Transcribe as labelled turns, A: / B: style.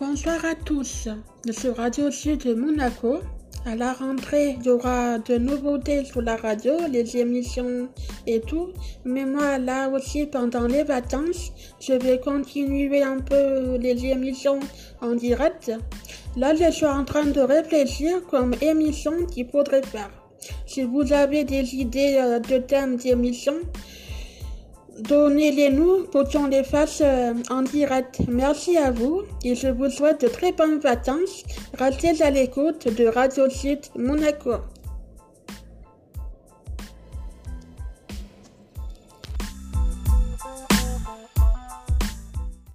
A: Bonsoir à tous. Sur Radio Sud de Monaco. À la rentrée, il y aura de nouveautés sur la radio, les émissions et tout. Mais moi, là aussi, pendant les vacances, je vais continuer un peu les émissions en direct. Là, je suis en train de réfléchir comme émission qu'il faudrait faire. Si vous avez des idées euh, de thèmes d'émission, Donnez-les-nous pour qu'on les fasse euh, en direct. Merci à vous et je vous souhaite de très bonnes vacances. Restez à l'écoute de Radio Monaco.